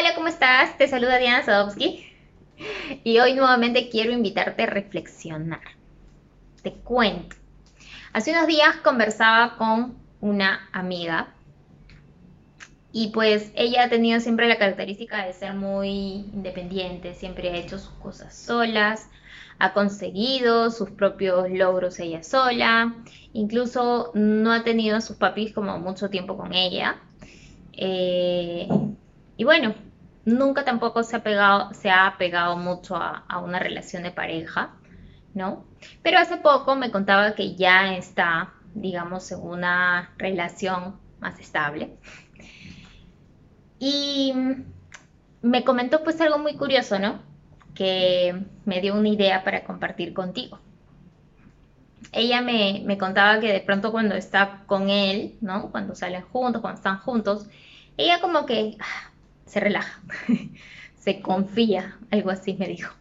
Hola, ¿cómo estás? Te saluda Diana Sadowski y hoy nuevamente quiero invitarte a reflexionar. Te cuento. Hace unos días conversaba con una amiga y pues ella ha tenido siempre la característica de ser muy independiente, siempre ha hecho sus cosas solas, ha conseguido sus propios logros ella sola, incluso no ha tenido a sus papis como mucho tiempo con ella. Eh, y bueno, nunca tampoco se ha pegado, se ha mucho a, una relación de pareja, ¿no? Pero hace poco me contaba que ya está, digamos, en una relación más estable. Y me comentó pues algo muy curioso, ¿no? Que me dio una idea para compartir contigo. Ella me, me contaba que de pronto cuando está con él, ¿no? Cuando salen juntos, cuando están juntos, ella como que se relaja, se confía, algo así me dijo.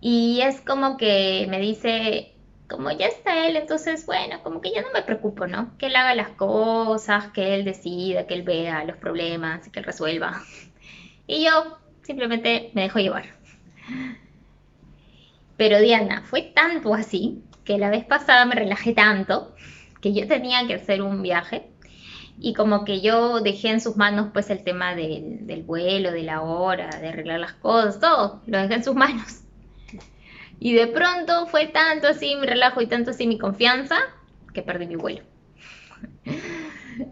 Y es como que me dice, como ya está él, entonces bueno, como que ya no me preocupo, ¿no? Que él haga las cosas, que él decida, que él vea los problemas, que él resuelva. Y yo simplemente me dejo llevar. Pero Diana, fue tanto así que la vez pasada me relajé tanto que yo tenía que hacer un viaje y como que yo dejé en sus manos pues el tema del, vuelo, de la hora, de arreglar las cosas, todo, lo dejé en sus manos. Y de pronto fue tanto así mi relajo y tanto así mi confianza que perdí mi vuelo.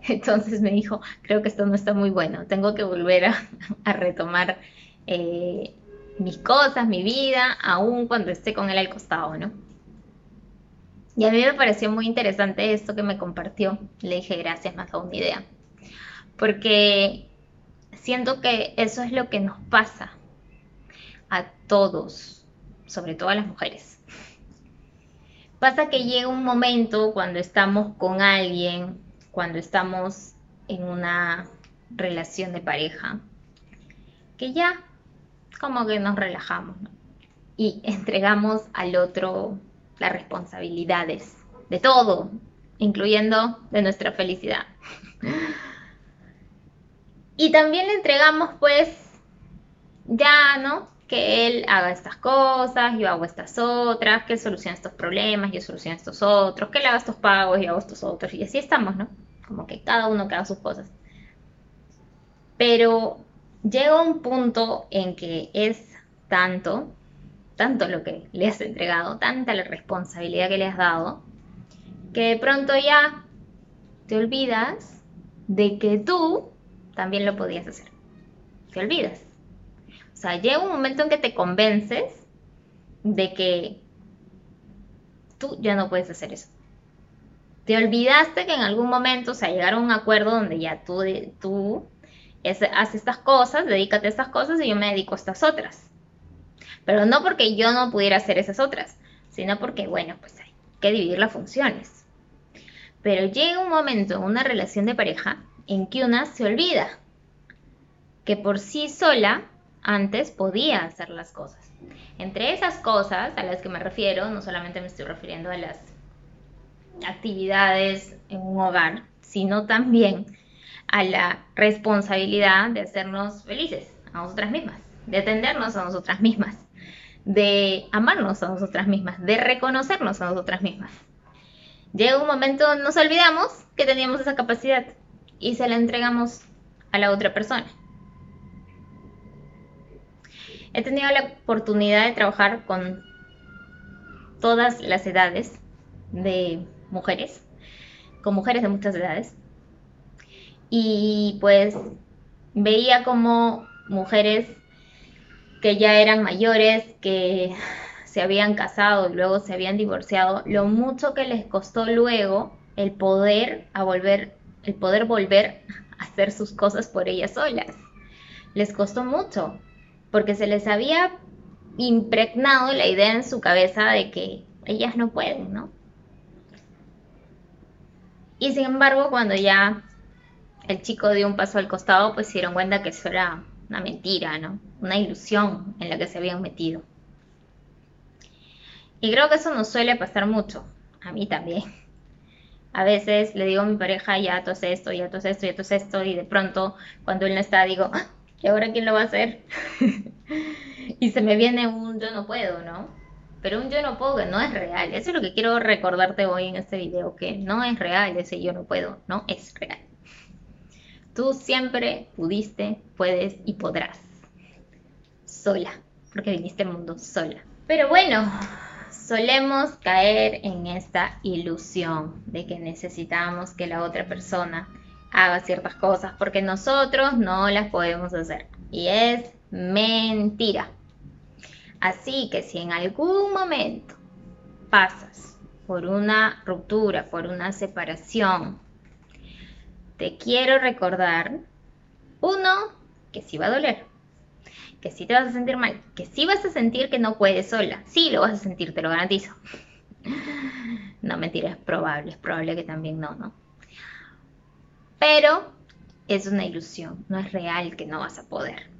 Entonces me dijo, creo que esto no está muy bueno, tengo que volver a, retomar eh, mis cosas, mi vida, aún cuando esté con él al costado, ¿no? Y a mí me pareció muy interesante esto que me compartió. Le dije gracias, ha dado una idea. Porque siento que eso es lo que nos pasa a todos, sobre todo a las mujeres. Pasa que llega un momento cuando estamos con alguien, cuando estamos en una relación de pareja, que ya como que nos relajamos y entregamos al otro las responsabilidades de todo, incluyendo de nuestra felicidad. Y también le entregamos pues ya, ¿no? Que él haga estas cosas, yo hago estas otras, que él solucione estos problemas, yo soluciono estos otros, que él haga estos pagos, yo hago estos otros. Y así estamos, ¿no? Como que cada uno que haga sus cosas. Pero llega un punto en que es tanto tanto lo que le has entregado, tanta la responsabilidad que le has dado, que de pronto ya te olvidas de que tú también lo podías hacer. Te olvidas. O sea, llega un momento en que te convences de que tú ya no puedes hacer eso. Te olvidaste que en algún momento, o sea, llegaron a un acuerdo donde ya tú, tú haces estas cosas, dedícate a estas cosas y yo me dedico a estas otras. Pero no porque yo no pudiera hacer esas otras, sino porque, bueno, pues hay que dividir las funciones. Pero llega un momento en una relación de pareja en que una se olvida que por sí sola antes podía hacer las cosas. Entre esas cosas a las que me refiero, no solamente me estoy refiriendo a las actividades en un hogar, sino también a la responsabilidad de hacernos felices a nosotras mismas, de atendernos a nosotras mismas de amarnos a nosotras mismas, de reconocernos a nosotras mismas. Llega un momento, nos olvidamos que teníamos esa capacidad y se la entregamos a la otra persona. He tenido la oportunidad de trabajar con todas las edades de mujeres, con mujeres de muchas edades. Y pues veía como mujeres que ya eran mayores, que se habían casado y luego se habían divorciado, lo mucho que les costó luego el poder a volver, el poder volver a hacer sus cosas por ellas solas. Les costó mucho, porque se les había impregnado la idea en su cabeza de que ellas no pueden, ¿no? Y sin embargo, cuando ya el chico dio un paso al costado, pues se dieron cuenta que eso era una mentira, ¿no? Una ilusión en la que se habían metido. Y creo que eso nos suele pasar mucho, a mí también. A veces le digo a mi pareja, ya tú esto, ya tú esto, ya tú esto, y de pronto cuando él no está digo, ah, ¿Y ahora quién lo va a hacer? y se me viene un yo no puedo, ¿no? Pero un yo no puedo que no es real. Eso es lo que quiero recordarte hoy en este video, que no es real ese yo no puedo, no es real. Tú siempre pudiste, puedes y podrás. Sola, porque viniste al mundo sola. Pero bueno, solemos caer en esta ilusión de que necesitamos que la otra persona haga ciertas cosas porque nosotros no las podemos hacer. Y es mentira. Así que si en algún momento pasas por una ruptura, por una separación, te quiero recordar, uno, que sí va a doler, que sí te vas a sentir mal, que sí vas a sentir que no puedes sola, sí lo vas a sentir, te lo garantizo. No, mentira, es probable, es probable que también no, ¿no? Pero es una ilusión, no es real que no vas a poder.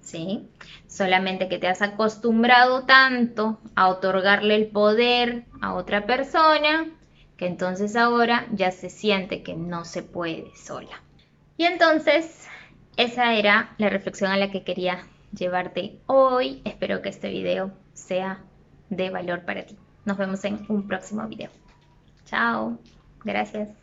¿Sí? Solamente que te has acostumbrado tanto a otorgarle el poder a otra persona que entonces ahora ya se siente que no se puede sola. Y entonces esa era la reflexión a la que quería llevarte hoy. Espero que este video sea de valor para ti. Nos vemos en un próximo video. Chao. Gracias.